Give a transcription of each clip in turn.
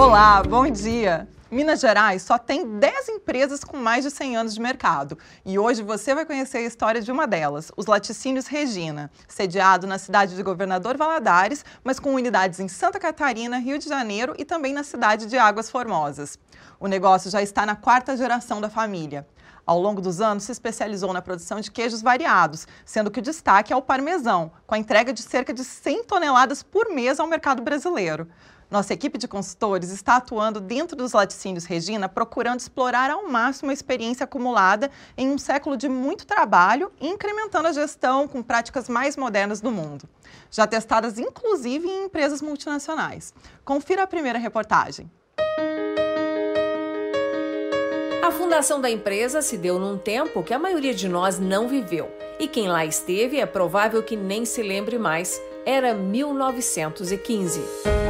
Olá, bom dia! Minas Gerais só tem 10 empresas com mais de 100 anos de mercado. E hoje você vai conhecer a história de uma delas, os Laticínios Regina, sediado na cidade de Governador Valadares, mas com unidades em Santa Catarina, Rio de Janeiro e também na cidade de Águas Formosas. O negócio já está na quarta geração da família. Ao longo dos anos, se especializou na produção de queijos variados, sendo que o destaque é o parmesão, com a entrega de cerca de 100 toneladas por mês ao mercado brasileiro. Nossa equipe de consultores está atuando dentro dos laticínios Regina, procurando explorar ao máximo a experiência acumulada em um século de muito trabalho e incrementando a gestão com práticas mais modernas do mundo. Já testadas inclusive em empresas multinacionais. Confira a primeira reportagem. A fundação da empresa se deu num tempo que a maioria de nós não viveu. E quem lá esteve é provável que nem se lembre mais. Era 1915.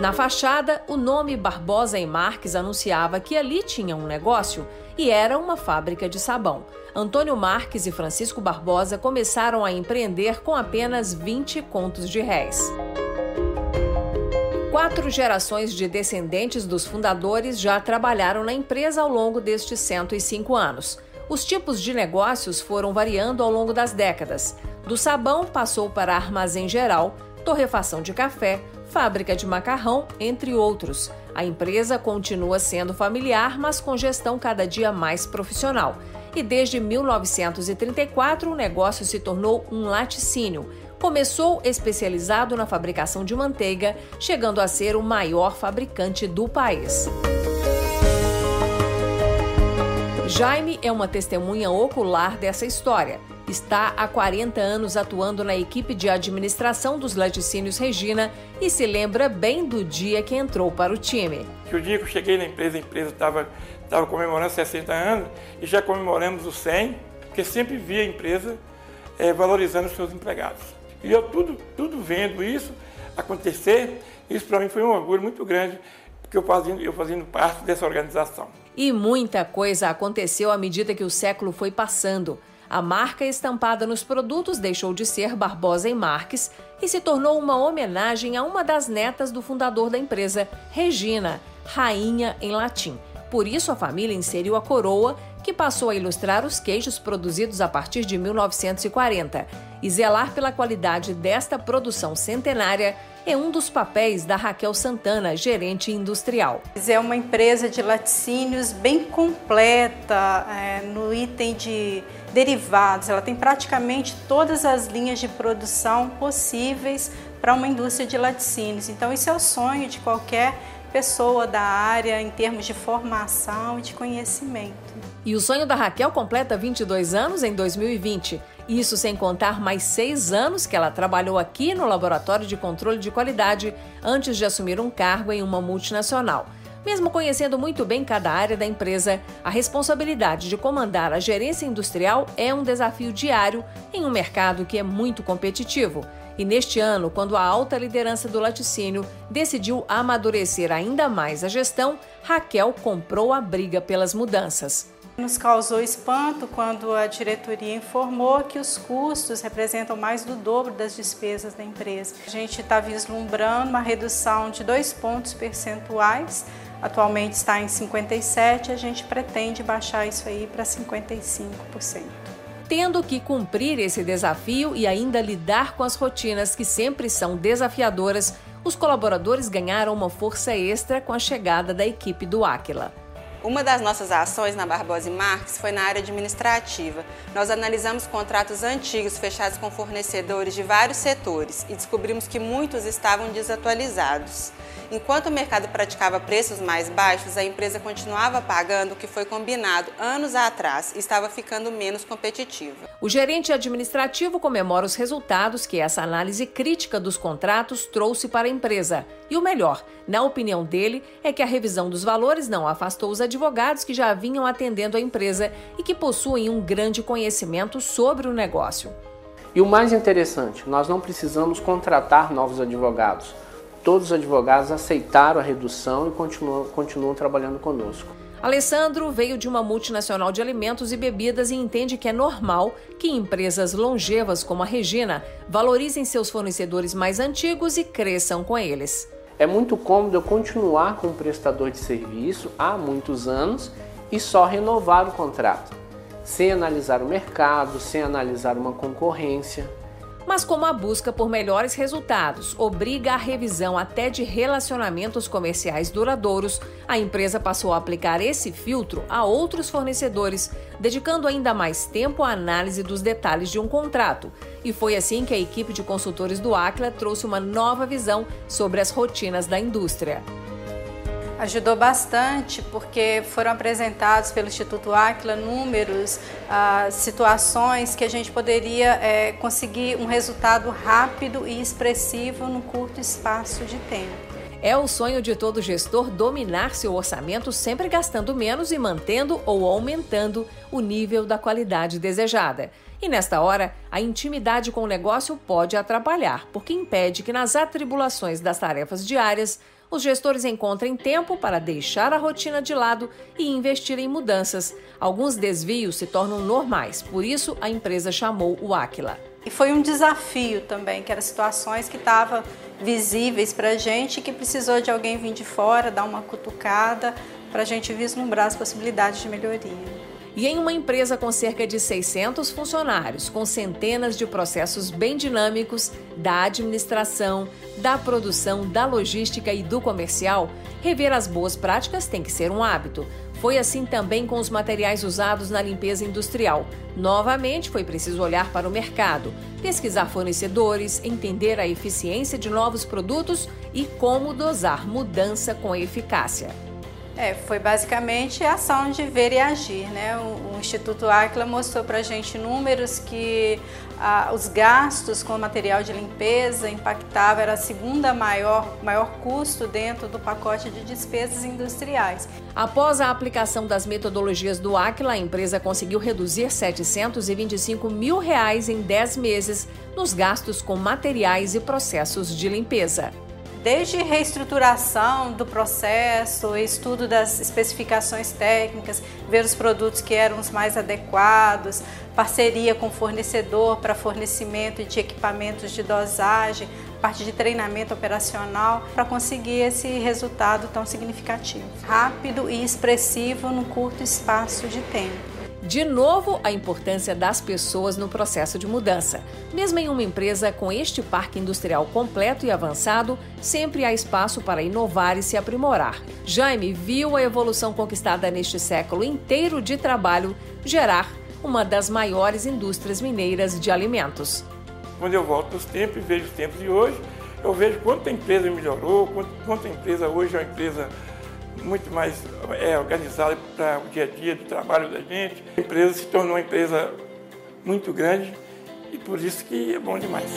Na fachada, o nome Barbosa e Marques anunciava que ali tinha um negócio e era uma fábrica de sabão. Antônio Marques e Francisco Barbosa começaram a empreender com apenas 20 contos de réis. Quatro gerações de descendentes dos fundadores já trabalharam na empresa ao longo destes 105 anos. Os tipos de negócios foram variando ao longo das décadas. Do sabão passou para armazém geral, torrefação de café, fábrica de macarrão, entre outros. A empresa continua sendo familiar, mas com gestão cada dia mais profissional. E desde 1934 o negócio se tornou um laticínio. Começou especializado na fabricação de manteiga, chegando a ser o maior fabricante do país. Jaime é uma testemunha ocular dessa história está há 40 anos atuando na equipe de administração dos laticínios Regina e se lembra bem do dia que entrou para o time. Que o dia que eu cheguei na empresa, a empresa estava estava comemorando 60 anos e já comemoramos os 100, porque sempre via a empresa é, valorizando os seus empregados. E eu tudo, tudo vendo isso acontecer, isso para mim foi um orgulho muito grande, porque eu fazendo, eu fazendo parte dessa organização. E muita coisa aconteceu à medida que o século foi passando. A marca estampada nos produtos deixou de ser Barbosa e Marques e se tornou uma homenagem a uma das netas do fundador da empresa, Regina, rainha em latim. Por isso, a família inseriu a coroa, que passou a ilustrar os queijos produzidos a partir de 1940. E zelar pela qualidade desta produção centenária é um dos papéis da Raquel Santana, gerente industrial. É uma empresa de laticínios bem completa é, no item de derivados. Ela tem praticamente todas as linhas de produção possíveis para uma indústria de laticínios. Então, isso é o sonho de qualquer pessoa da área em termos de formação e de conhecimento. E o sonho da Raquel completa 22 anos em 2020. Isso sem contar mais seis anos que ela trabalhou aqui no Laboratório de Controle de Qualidade antes de assumir um cargo em uma multinacional. Mesmo conhecendo muito bem cada área da empresa, a responsabilidade de comandar a gerência industrial é um desafio diário em um mercado que é muito competitivo. E neste ano, quando a alta liderança do laticínio decidiu amadurecer ainda mais a gestão, Raquel comprou a briga pelas mudanças. Nos causou espanto quando a diretoria informou que os custos representam mais do dobro das despesas da empresa. A gente está vislumbrando uma redução de dois pontos percentuais atualmente está em 57, a gente pretende baixar isso aí para 55%. Tendo que cumprir esse desafio e ainda lidar com as rotinas que sempre são desafiadoras, os colaboradores ganharam uma força extra com a chegada da equipe do Aquila. Uma das nossas ações na Barbosa e Marques foi na área administrativa. Nós analisamos contratos antigos fechados com fornecedores de vários setores e descobrimos que muitos estavam desatualizados. Enquanto o mercado praticava preços mais baixos, a empresa continuava pagando o que foi combinado anos atrás e estava ficando menos competitiva. O gerente administrativo comemora os resultados que essa análise crítica dos contratos trouxe para a empresa. E o melhor, na opinião dele, é que a revisão dos valores não afastou os advogados que já vinham atendendo a empresa e que possuem um grande conhecimento sobre o negócio. E o mais interessante, nós não precisamos contratar novos advogados todos os advogados aceitaram a redução e continuam, continuam trabalhando conosco. Alessandro veio de uma multinacional de alimentos e bebidas e entende que é normal que empresas longevas como a Regina valorizem seus fornecedores mais antigos e cresçam com eles. É muito cômodo eu continuar com um prestador de serviço há muitos anos e só renovar o contrato, sem analisar o mercado, sem analisar uma concorrência. Mas como a busca por melhores resultados obriga a revisão até de relacionamentos comerciais duradouros, a empresa passou a aplicar esse filtro a outros fornecedores, dedicando ainda mais tempo à análise dos detalhes de um contrato. E foi assim que a equipe de consultores do Acla trouxe uma nova visão sobre as rotinas da indústria. Ajudou bastante porque foram apresentados pelo Instituto Aquila números, ah, situações que a gente poderia é, conseguir um resultado rápido e expressivo num curto espaço de tempo. É o sonho de todo gestor dominar seu orçamento, sempre gastando menos e mantendo ou aumentando o nível da qualidade desejada. E nesta hora, a intimidade com o negócio pode atrapalhar, porque impede que nas atribulações das tarefas diárias os gestores encontrem tempo para deixar a rotina de lado e investir em mudanças. Alguns desvios se tornam normais, por isso a empresa chamou o Aquila. E foi um desafio também, que eram situações que estavam visíveis para a gente, que precisou de alguém vir de fora, dar uma cutucada, para a gente vislumbrar as possibilidades de melhoria. E em uma empresa com cerca de 600 funcionários, com centenas de processos bem dinâmicos da administração, da produção, da logística e do comercial, rever as boas práticas tem que ser um hábito. Foi assim também com os materiais usados na limpeza industrial. Novamente, foi preciso olhar para o mercado, pesquisar fornecedores, entender a eficiência de novos produtos e como dosar mudança com eficácia. É, foi basicamente a ação de ver e agir. Né? O, o Instituto Aquila mostrou para a gente números que ah, os gastos com material de limpeza impactavam, era a segunda maior, maior custo dentro do pacote de despesas industriais. Após a aplicação das metodologias do Aquila, a empresa conseguiu reduzir 725 mil reais em 10 meses nos gastos com materiais e processos de limpeza desde reestruturação do processo, estudo das especificações técnicas, ver os produtos que eram os mais adequados, parceria com fornecedor para fornecimento de equipamentos de dosagem, parte de treinamento operacional para conseguir esse resultado tão significativo, rápido e expressivo num curto espaço de tempo. De novo, a importância das pessoas no processo de mudança. Mesmo em uma empresa com este parque industrial completo e avançado, sempre há espaço para inovar e se aprimorar. Jaime viu a evolução conquistada neste século inteiro de trabalho gerar uma das maiores indústrias mineiras de alimentos. Quando eu volto nos tempos e vejo os tempos de hoje, eu vejo quanto a empresa melhorou, quanto, quanto a empresa hoje é uma empresa muito mais é, organizada para o dia a dia do trabalho da gente. A empresa se tornou uma empresa muito grande e por isso que é bom demais.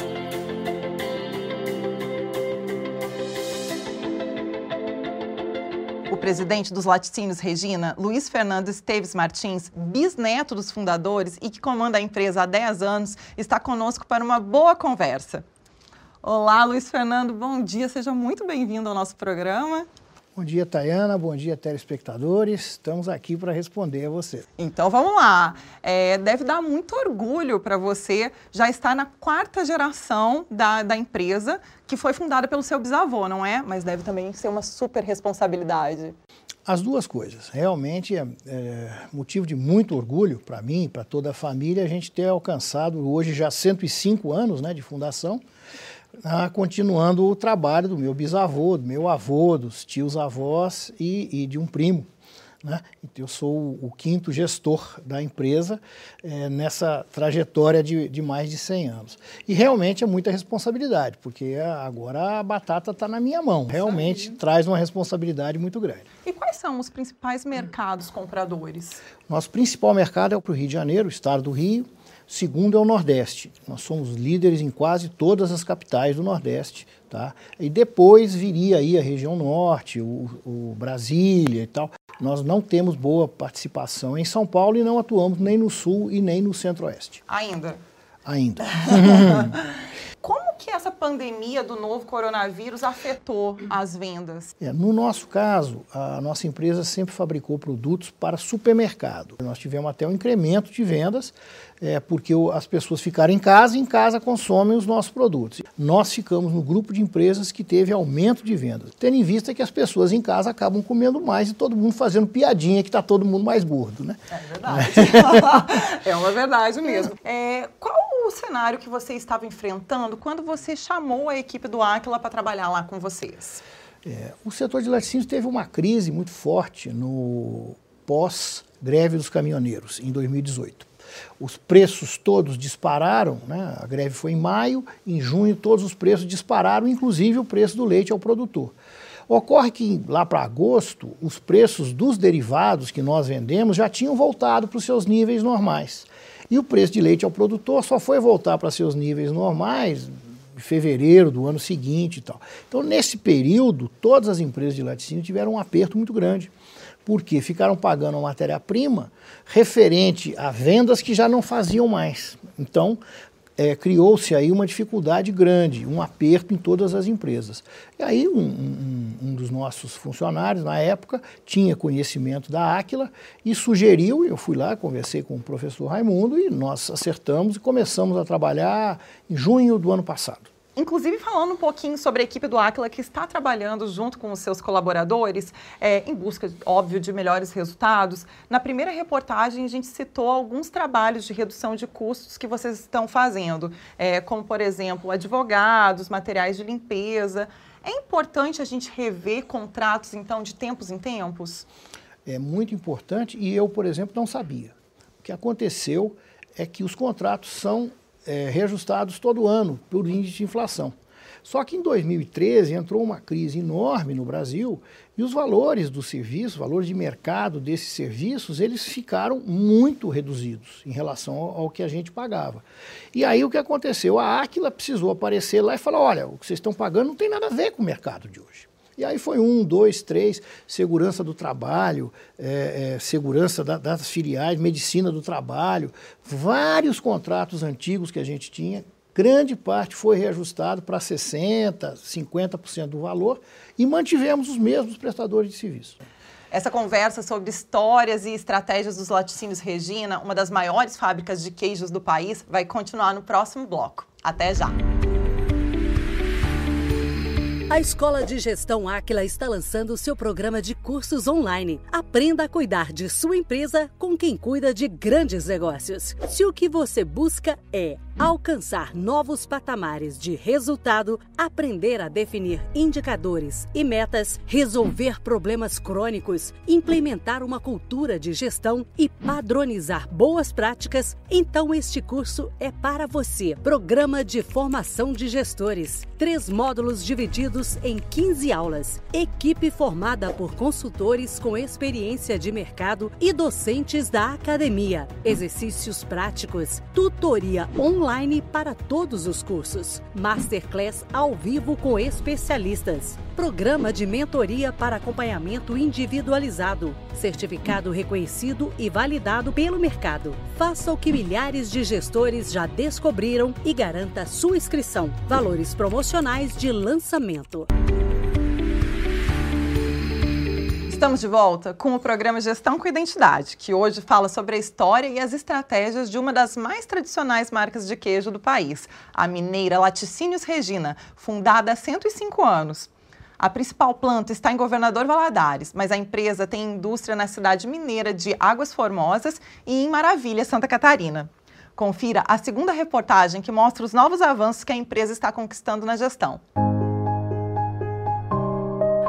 O presidente dos laticínios Regina, Luiz Fernando Esteves Martins, bisneto dos fundadores e que comanda a empresa há 10 anos, está conosco para uma boa conversa. Olá, Luiz Fernando, bom dia, seja muito bem-vindo ao nosso programa. Bom dia, Tayana. Bom dia, telespectadores. Estamos aqui para responder a você. Então vamos lá. É, deve dar muito orgulho para você já estar na quarta geração da, da empresa que foi fundada pelo seu bisavô, não é? Mas deve também ser uma super responsabilidade. As duas coisas. Realmente é, é motivo de muito orgulho para mim, para toda a família, a gente ter alcançado hoje já 105 anos né, de fundação ah, continuando o trabalho do meu bisavô, do meu avô, dos tios avós e, e de um primo. Né? Então, eu sou o, o quinto gestor da empresa é, nessa trajetória de, de, mais de 100 anos. E realmente é muita responsabilidade, porque agora a batata está na minha mão. Realmente traz uma responsabilidade muito grande. E quais são os principais mercados compradores? Nosso principal mercado é o Rio de Janeiro, o estado do Rio, Segundo é o Nordeste. Nós somos líderes em quase todas as capitais do Nordeste. Tá? E depois viria aí a região Norte, o, o Brasília e tal. Nós não temos boa participação em São Paulo e não atuamos nem no Sul e nem no Centro-Oeste. Ainda? Ainda. que essa pandemia do novo coronavírus afetou as vendas? É, no nosso caso, a nossa empresa sempre fabricou produtos para supermercado. Nós tivemos até um incremento de vendas, é, porque as pessoas ficaram em casa e em casa consomem os nossos produtos. Nós ficamos no grupo de empresas que teve aumento de vendas, tendo em vista que as pessoas em casa acabam comendo mais e todo mundo fazendo piadinha que está todo mundo mais gordo, né? É verdade. é uma verdade mesmo. É, qual o cenário que você estava enfrentando quando você chamou a equipe do Aquila para trabalhar lá com vocês? É, o setor de laticínios teve uma crise muito forte no pós-greve dos caminhoneiros, em 2018. Os preços todos dispararam, né? a greve foi em maio, em junho todos os preços dispararam, inclusive o preço do leite ao produtor. Ocorre que lá para agosto, os preços dos derivados que nós vendemos já tinham voltado para os seus níveis normais. E o preço de leite ao produtor só foi voltar para seus níveis normais em fevereiro do ano seguinte e tal. Então, nesse período, todas as empresas de laticínio tiveram um aperto muito grande porque ficaram pagando matéria-prima referente a vendas que já não faziam mais. Então, é, criou-se aí uma dificuldade grande, um aperto em todas as empresas. E aí um, um, um, dos nossos funcionários, na época, tinha conhecimento da Áquila e sugeriu, eu fui lá, conversei com o professor Raimundo e nós acertamos e começamos a trabalhar em junho do ano passado. Inclusive, falando um pouquinho sobre a equipe do Aquila que está trabalhando junto com os seus colaboradores é, em busca, óbvio, de melhores resultados. Na primeira reportagem, a gente citou alguns trabalhos de redução de custos que vocês estão fazendo, é, como, por exemplo, advogados, materiais de limpeza. É importante a gente rever contratos, então, de tempos em tempos? É muito importante e eu, por exemplo, não sabia. O que aconteceu é que os contratos são é, reajustados todo ano por índice de inflação. Só que em 2013 entrou uma crise enorme no Brasil e os valores do serviço, valores de mercado desses serviços, eles ficaram muito reduzidos em relação ao, ao que a gente pagava. E aí o que aconteceu? A Aquila precisou aparecer lá e falar: olha, o que vocês estão pagando não tem nada a ver com o mercado de hoje. E aí foi um, dois, três, segurança do trabalho, é, é, segurança da, das filiais, medicina do trabalho, vários contratos antigos que a gente tinha, grande parte foi reajustado para 60%, 50% do valor e mantivemos os mesmos prestadores de serviço. Essa conversa sobre histórias e estratégias dos laticínios Regina, uma das maiores fábricas de queijos do país, vai continuar no próximo bloco. Até já! A Escola de Gestão Áquila está lançando seu programa de cursos online. Aprenda a cuidar de sua empresa com quem cuida de grandes negócios. Se o que você busca é alcançar novos patamares de resultado, aprender a definir indicadores e metas, resolver problemas crônicos, implementar uma cultura de gestão e padronizar boas práticas, então este curso é para você. Programa de Formação de Gestores. Três módulos divididos em 15 aulas. Equipe formada por consultores com experiência de mercado e docentes da academia. Exercícios práticos, tutoria online para todos os cursos. Masterclass ao vivo com especialistas. Programa de mentoria para acompanhamento individualizado. Certificado reconhecido e validado pelo mercado. Faça o que milhares de gestores já descobriram e garanta sua inscrição. Valores promocionais de lançamento. Estamos de volta com o programa Gestão com Identidade, que hoje fala sobre a história e as estratégias de uma das mais tradicionais marcas de queijo do país, a mineira Laticínios Regina, fundada há 105 anos. A principal planta está em Governador Valadares, mas a empresa tem indústria na cidade mineira de Águas Formosas e em Maravilha, Santa Catarina. Confira a segunda reportagem que mostra os novos avanços que a empresa está conquistando na gestão.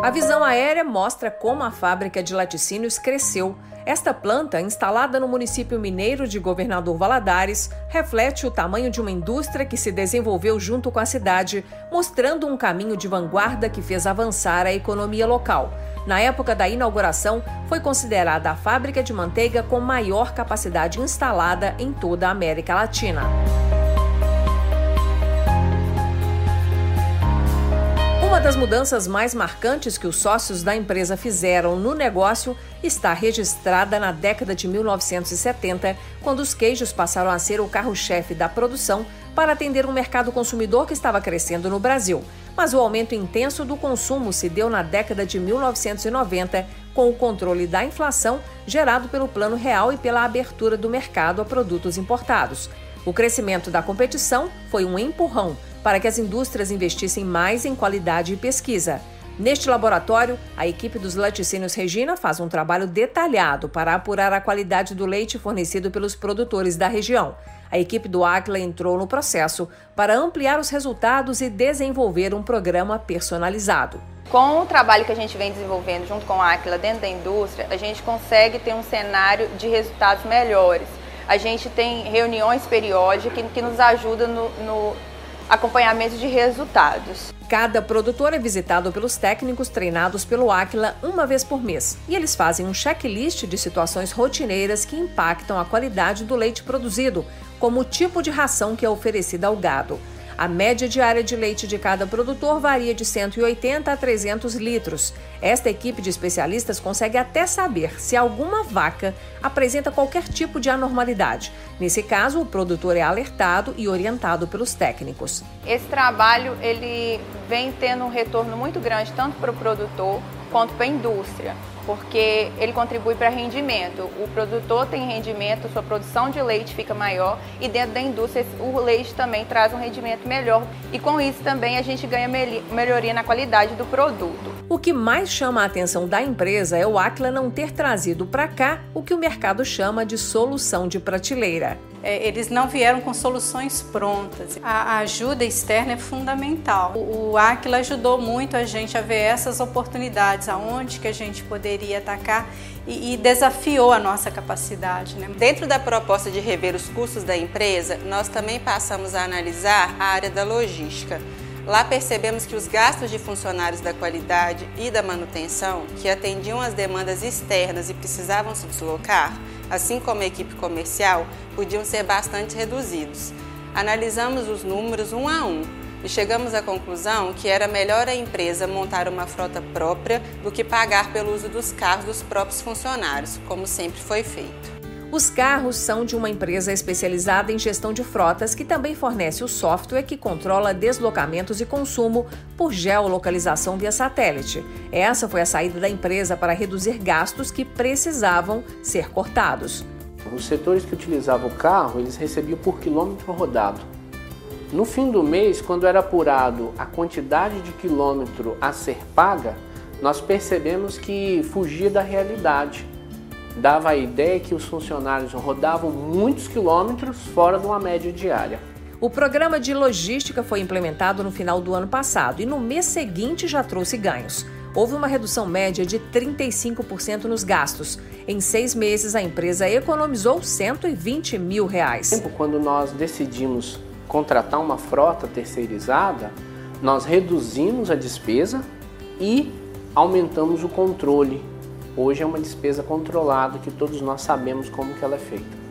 A visão aérea mostra como a fábrica de laticínios cresceu esta planta, instalada no município mineiro de Governador Valadares, reflete o tamanho de uma indústria que se desenvolveu junto com a cidade, mostrando um caminho de vanguarda que fez avançar a economia local. Na época da inauguração, foi considerada a fábrica de manteiga com maior capacidade instalada em toda a América Latina. Das mudanças mais marcantes que os sócios da empresa fizeram no negócio está registrada na década de 1970, quando os queijos passaram a ser o carro-chefe da produção para atender um mercado consumidor que estava crescendo no Brasil. Mas o aumento intenso do consumo se deu na década de 1990, com o controle da inflação gerado pelo Plano Real e pela abertura do mercado a produtos importados. O crescimento da competição foi um empurrão para que as indústrias investissem mais em qualidade e pesquisa. Neste laboratório, a equipe dos laticínios Regina faz um trabalho detalhado para apurar a qualidade do leite fornecido pelos produtores da região. A equipe do Aquila entrou no processo para ampliar os resultados e desenvolver um programa personalizado. Com o trabalho que a gente vem desenvolvendo junto com a Aquila dentro da indústria, a gente consegue ter um cenário de resultados melhores. A gente tem reuniões periódicas que, que nos ajudam no, no acompanhamento de resultados. Cada produtor é visitado pelos técnicos treinados pelo Aquila uma vez por mês e eles fazem um checklist de situações rotineiras que impactam a qualidade do leite produzido, como o tipo de ração que é oferecida ao gado. A média diária de leite de cada produtor varia de 180 a 300 litros. Esta equipe de especialistas consegue até saber se alguma vaca apresenta qualquer tipo de anormalidade. Nesse caso, o produtor é alertado e orientado pelos técnicos. Esse trabalho ele vem tendo um retorno muito grande tanto para o produtor quanto para a indústria porque ele contribui para rendimento. O produtor tem rendimento, sua produção de leite fica maior e dentro da indústria o leite também traz um rendimento melhor e com isso também a gente ganha melhoria na qualidade do produto. O que mais chama a atenção da empresa é o Aquila não ter trazido para cá o que o mercado chama de solução de prateleira. É, eles não vieram com soluções prontas. A ajuda externa é fundamental. O Aquila ajudou muito a gente a ver essas oportunidades, aonde que a gente poderia atacar e, e desafiou a nossa capacidade. Né? Dentro da proposta de rever os custos da empresa, nós também passamos a analisar a área da logística. Lá percebemos que os gastos de funcionários da qualidade e da manutenção, que atendiam às demandas externas e precisavam se deslocar, assim como a equipe comercial, podiam ser bastante reduzidos. Analisamos os números um a um e chegamos à conclusão que era melhor a empresa montar uma frota própria do que pagar pelo uso dos carros dos próprios funcionários, como sempre foi feito. Os carros são de uma empresa especializada em gestão de frotas que também fornece o software que controla deslocamentos e consumo por geolocalização via satélite. Essa foi a saída da empresa para reduzir gastos que precisavam ser cortados. Os setores que utilizavam o carro, eles recebiam por quilômetro rodado. No fim do mês, quando era apurado a quantidade de quilômetro a ser paga, nós percebemos que fugia da realidade dava a ideia que os funcionários rodavam muitos quilômetros fora de uma média diária. O programa de logística foi implementado no final do ano passado e no mês seguinte já trouxe ganhos. Houve uma redução média de 35% nos gastos. Em seis meses, a empresa economizou 120 mil reais. Quando nós decidimos contratar uma frota terceirizada, nós reduzimos a despesa e aumentamos o controle Hoje é uma despesa controlada que todos nós sabemos como que ela é feita.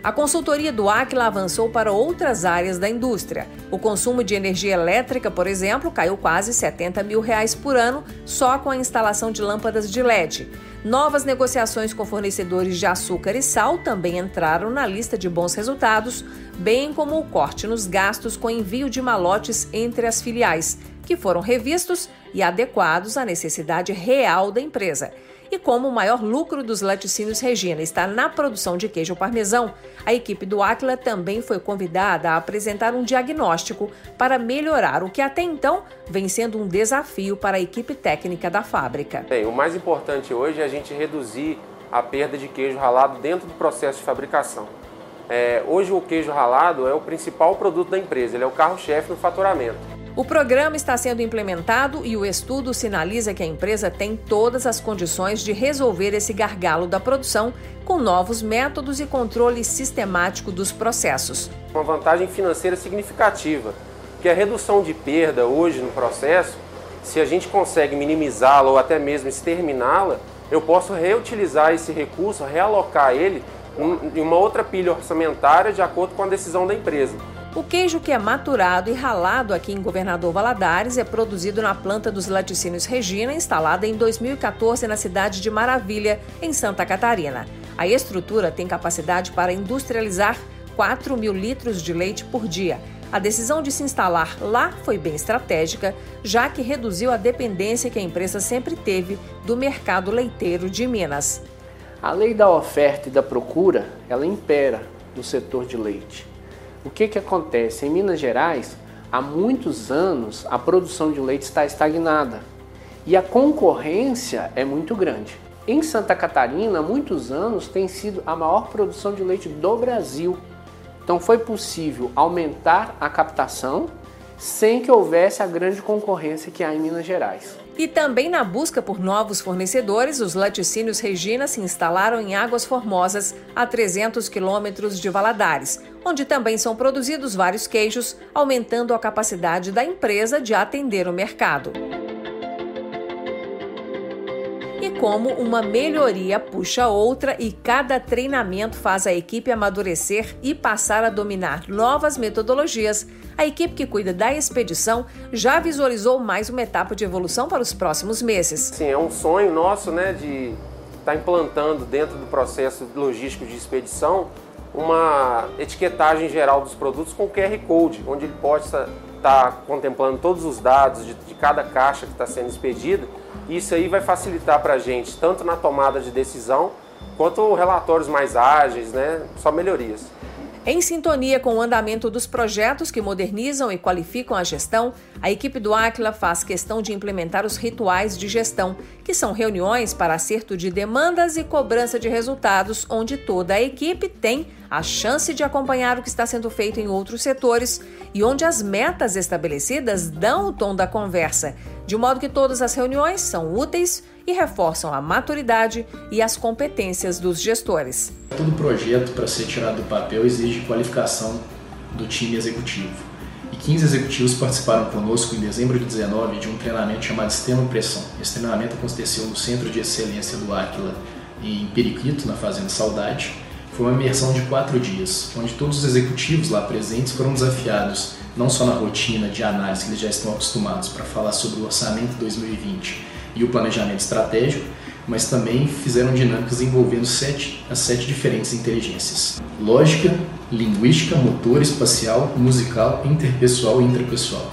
A consultoria do Aquila avançou para outras áreas da indústria. O consumo de energia elétrica, por exemplo, caiu quase 70 mil reais por ano só com a instalação de lâmpadas de LED. Novas negociações com fornecedores de açúcar e sal também entraram na lista de bons resultados, bem como o corte nos gastos com envio de malotes entre as filiais, que foram revistos e adequados à necessidade real da empresa. E como o maior lucro dos laticínios Regina está na produção de queijo parmesão, a equipe do Aquila também foi convidada a apresentar um diagnóstico para melhorar o que até então vem sendo um desafio para a equipe técnica da fábrica. Bem, o mais importante hoje é a gente reduzir a perda de queijo ralado dentro do processo de fabricação. É, hoje o queijo ralado é o principal produto da empresa, ele é o carro-chefe no faturamento. O programa está sendo implementado e o estudo sinaliza que a empresa tem todas as condições de resolver esse gargalo da produção com novos métodos e controle sistemático dos processos. Uma vantagem financeira significativa, que a redução de perda hoje no processo, se a gente consegue minimizá-la ou até mesmo exterminá-la, eu posso reutilizar esse recurso, realocar ele em uma outra pilha orçamentária de acordo com a decisão da empresa. O queijo que é maturado e ralado aqui em Governador Valadares é produzido na planta dos laticínios Regina, instalada em 2014 na cidade de Maravilha, em Santa Catarina. A estrutura tem capacidade para industrializar 4 mil litros de leite por dia. A decisão de se instalar lá foi bem estratégica, já que reduziu a dependência que a empresa sempre teve do mercado leiteiro de Minas. A lei da oferta e da procura, ela impera no setor de leite. O que, que acontece? Em Minas Gerais, há muitos anos a produção de leite está estagnada e a concorrência é muito grande. Em Santa Catarina, há muitos anos tem sido a maior produção de leite do Brasil. Então foi possível aumentar a captação sem que houvesse a grande concorrência que há em Minas Gerais. E também na busca por novos fornecedores, os laticínios Regina se instalaram em Águas Formosas, a 300 quilômetros de Valadares, onde também são produzidos vários queijos, aumentando a capacidade da empresa de atender o mercado. E como uma melhoria puxa outra e cada treinamento faz a equipe amadurecer e passar a dominar novas metodologias, a equipe que cuida da expedição já visualizou mais uma etapa de evolução para os próximos meses. Sim, é um sonho nosso, né, de estar tá implantando dentro do processo logístico de expedição uma etiquetagem geral dos produtos com QR Code, onde ele possa estar tá contemplando todos os dados de, de cada caixa que está sendo expedida isso aí vai facilitar para a gente, tanto na tomada de decisão, quanto relatórios mais ágeis, né? Só melhorias. Em sintonia com o andamento dos projetos que modernizam e qualificam a gestão, a equipe do Aquila faz questão de implementar os rituais de gestão, que são reuniões para acerto de demandas e cobrança de resultados, onde toda a equipe tem a chance de acompanhar o que está sendo feito em outros setores e onde as metas estabelecidas dão o tom da conversa, de modo que todas as reuniões são úteis e reforçam a maturidade e as competências dos gestores. Todo projeto para ser tirado do papel exige qualificação do time executivo. E 15 executivos participaram conosco em dezembro de 19 de um treinamento chamado Sistema Pressão. Esse treinamento aconteceu no Centro de Excelência do Áquila, em Periquito, na Fazenda Saudade. Foi uma imersão de quatro dias, onde todos os executivos lá presentes foram desafiados não só na rotina de análise que eles já estão acostumados para falar sobre o orçamento 2020 e o planejamento estratégico, mas também fizeram dinâmicas envolvendo sete, as sete diferentes inteligências: lógica, linguística, motor, espacial, musical, interpessoal e intrapessoal.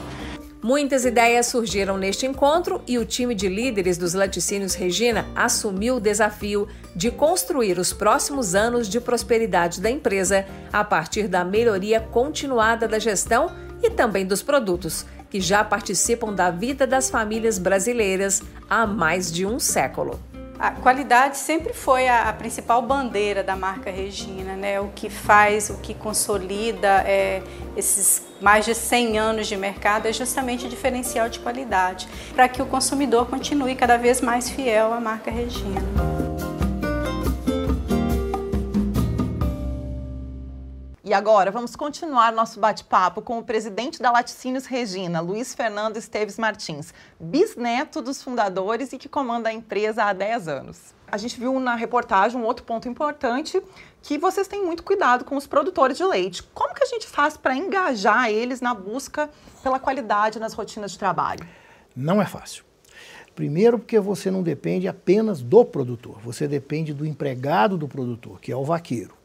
Muitas ideias surgiram neste encontro e o time de líderes dos laticínios Regina assumiu o desafio de construir os próximos anos de prosperidade da empresa a partir da melhoria continuada da gestão e também dos produtos, que já participam da vida das famílias brasileiras há mais de um século. A qualidade sempre foi a, principal bandeira da marca Regina, né? O que faz, o que consolida é, esses mais de 100 anos de mercado é justamente o diferencial de qualidade, para que o consumidor continue cada vez mais fiel à marca Regina. E agora vamos continuar nosso bate-papo com o presidente da Laticínios Regina, Luiz Fernando Esteves Martins, bisneto dos fundadores e que comanda a empresa há 10 anos. A gente viu na reportagem um outro ponto importante, que vocês têm muito cuidado com os produtores de leite. Como que a gente faz para engajar eles na busca pela qualidade nas rotinas de trabalho? Não é fácil. Primeiro, porque você não depende apenas do produtor, você depende do empregado do produtor, que é o vaqueiro.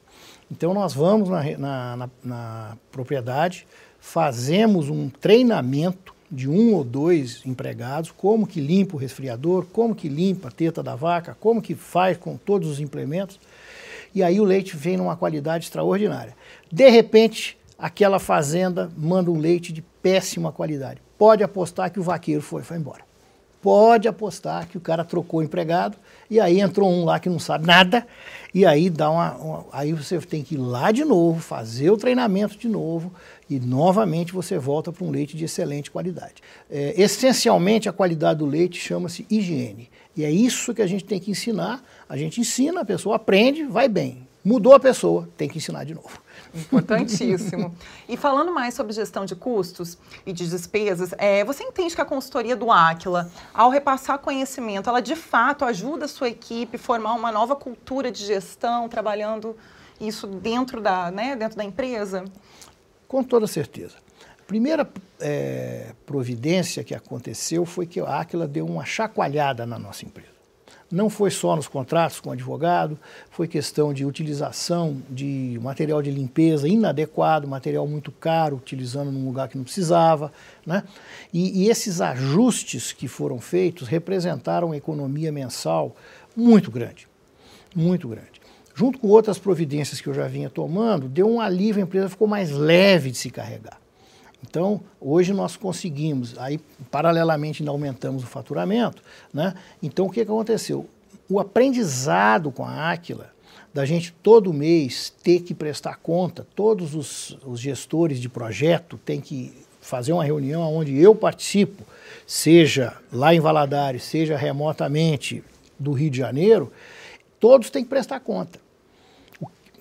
Então nós vamos na, na, na, na propriedade, fazemos um treinamento de um ou dois empregados, como que limpa o resfriador, como que limpa a teta da vaca, como que faz com todos os implementos, e aí o leite vem numa qualidade extraordinária. De repente, aquela fazenda manda um leite de péssima qualidade. Pode apostar que o vaqueiro foi, foi embora. Pode apostar que o cara trocou empregado e aí entrou um lá que não sabe nada, e aí dá uma, uma, Aí você tem que ir lá de novo, fazer o treinamento de novo, e novamente você volta para um leite de excelente qualidade. É, essencialmente, a qualidade do leite chama-se higiene. E é isso que a gente tem que ensinar. A gente ensina, a pessoa aprende, vai bem. Mudou a pessoa, tem que ensinar de novo. Importantíssimo. e falando mais sobre gestão de custos e de despesas, é, você entende que a consultoria do Aquila, ao repassar conhecimento, ela de fato ajuda a sua equipe a formar uma nova cultura de gestão, trabalhando isso dentro da, né, dentro da empresa? Com toda certeza. A primeira é, providência que aconteceu foi que a Aquila deu uma chacoalhada na nossa empresa. Não foi só nos contratos com o advogado, foi questão de utilização de material de limpeza inadequado, material muito caro, utilizando num lugar que não precisava. Né? E, e esses ajustes que foram feitos representaram uma economia mensal muito grande, muito grande. Junto com outras providências que eu já vinha tomando, deu um alívio, a empresa ficou mais leve de se carregar. Então, hoje nós conseguimos, aí paralelamente ainda aumentamos o faturamento, né? Então, o que, aconteceu? O aprendizado com a Aquila, da gente todo mês ter que prestar conta, todos os, os gestores de projeto têm que fazer uma reunião onde eu participo, seja lá em Valadares, seja remotamente do Rio de Janeiro, todos têm que prestar conta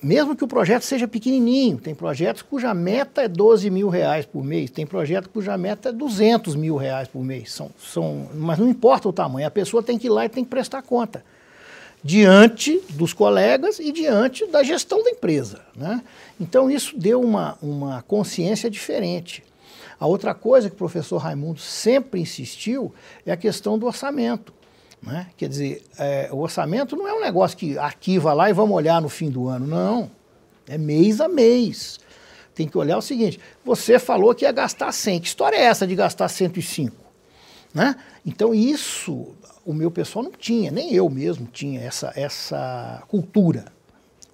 mesmo que o projeto seja pequenininho, tem projetos cuja meta é 12 mil reais por mês, tem projeto cuja meta é 200 mil reais por mês, são, são, mas não importa o tamanho, a pessoa tem que ir lá e tem que prestar conta, diante dos colegas e diante da gestão da empresa. Né? Então isso deu uma, uma consciência diferente. A outra coisa que o professor Raimundo sempre insistiu é a questão do orçamento. Né? Quer dizer, é, o orçamento não é um negócio que arquiva lá e vamos olhar no fim do ano, não. É mês a mês. Tem que olhar o seguinte: você falou que ia gastar 100. Que história é essa de gastar 105? Né? Então, isso o meu pessoal não tinha, nem eu mesmo tinha essa, essa cultura.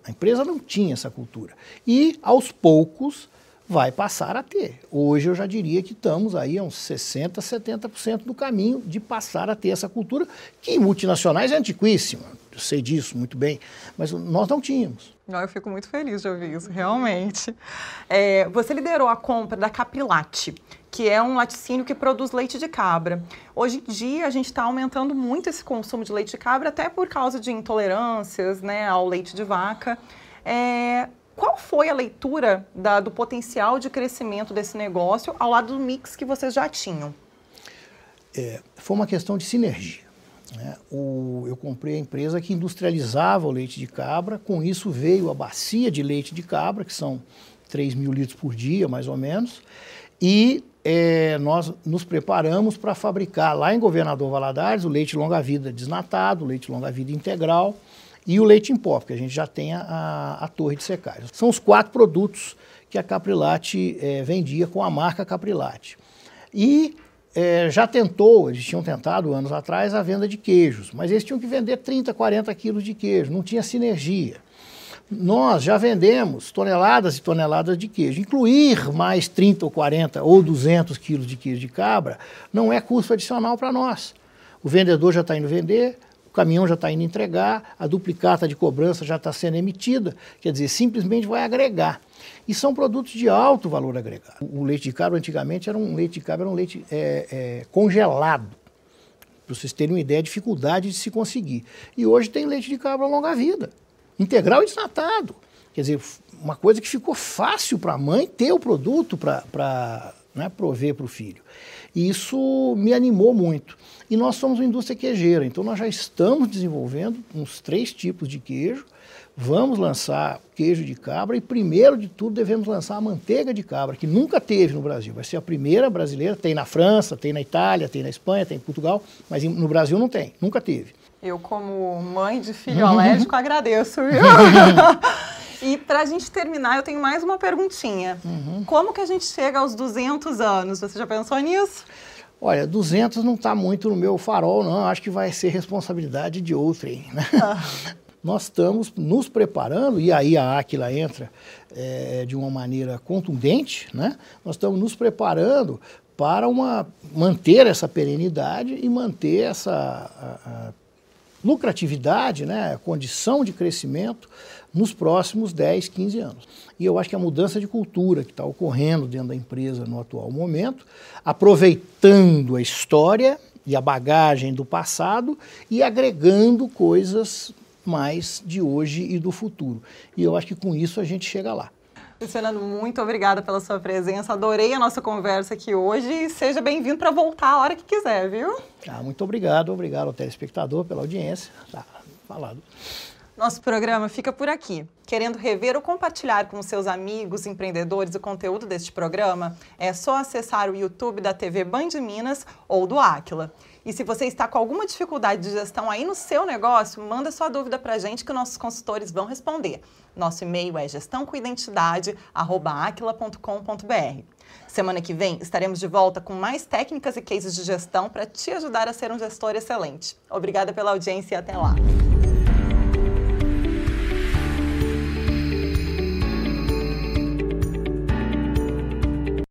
A empresa não tinha essa cultura. E, aos poucos, vai passar a ter. Hoje eu já diria que estamos aí a uns 60%, 70% do caminho de passar a ter essa cultura, que em multinacionais é antiquíssima, eu sei disso muito bem, mas nós não tínhamos. Eu fico muito feliz de ouvir isso, realmente. É, você liderou a compra da Capilate, que é um laticínio que produz leite de cabra. Hoje em dia, a gente está aumentando muito esse consumo de leite de cabra, até por causa de intolerâncias né, ao leite de vaca. É, qual foi a leitura da, do potencial de crescimento desse negócio ao lado do mix que vocês já tinham? É, foi uma questão de sinergia. Né? O, eu comprei a empresa que industrializava o leite de cabra, com isso veio a bacia de leite de cabra, que são 3 mil litros por dia, mais ou menos, e é, nós nos preparamos para fabricar lá em Governador Valadares o leite longa-vida desnatado, o leite longa-vida integral, e o leite em pó, porque a gente já tem a, a torre de secagem. São os quatro produtos que a Caprilate é, vendia com a marca Caprilate. E é, já tentou, eles tinham tentado anos atrás a venda de queijos, mas eles tinham que vender 30, 40 quilos de queijo, não tinha sinergia. Nós já vendemos toneladas e toneladas de queijo. Incluir mais 30 ou 40 ou 200 quilos de queijo de cabra não é custo adicional para nós. O vendedor já está indo vender, o caminhão já está indo entregar, a duplicata de cobrança já está sendo emitida, quer dizer, simplesmente vai agregar. E são produtos de alto valor agregado. O leite de cabra antigamente era um leite de cabra, era um leite é, é, congelado. Para vocês terem uma ideia, a dificuldade de se conseguir. E hoje tem leite de cabra longa vida, integral e desnatado. Quer dizer, uma coisa que ficou fácil para a mãe ter o produto para né, prover para o filho. E isso me animou muito. E nós somos uma indústria queijeira, então nós já estamos desenvolvendo uns três tipos de queijo. Vamos lançar queijo de cabra e, primeiro de tudo, devemos lançar a manteiga de cabra, que nunca teve no Brasil. Vai ser a primeira brasileira. Tem na França, tem na Itália, tem na Espanha, tem em Portugal, mas no Brasil não tem, nunca teve. Eu, como mãe de filho alérgico, agradeço, viu? E para a gente terminar, eu tenho mais uma perguntinha. Uhum. Como que a gente chega aos 200 anos? Você já pensou nisso? Olha, 200 não está muito no meu farol, não. Acho que vai ser responsabilidade de outrem. Né? Ah. Nós estamos nos preparando, e aí a Aquila entra é, de uma maneira contundente, né? Nós estamos nos preparando para uma, manter essa perenidade e manter essa a, a lucratividade, né? a condição de crescimento nos próximos 10, 15 anos. E eu acho que a mudança de cultura que está ocorrendo dentro da empresa no atual momento, aproveitando a história e a bagagem do passado e agregando coisas mais de hoje e do futuro. E eu acho que com isso a gente chega lá. Fernando, muito obrigada pela sua presença. Adorei a nossa conversa aqui hoje seja bem-vindo para voltar a hora que quiser, viu? Ah, muito obrigado, obrigado ao telespectador pela audiência. Tá falado. Nosso programa fica por aqui. Querendo rever ou compartilhar com seus amigos empreendedores o conteúdo deste programa, é só acessar o YouTube da TV Band Minas ou do Aquila. E se você está com alguma dificuldade de gestão aí no seu negócio, manda sua dúvida para a gente que nossos consultores vão responder. Nosso e-mail é gestãocoidentidade@aquila.com.br. Semana que vem estaremos de volta com mais técnicas e cases de gestão para te ajudar a ser um gestor excelente. Obrigada pela audiência e até lá.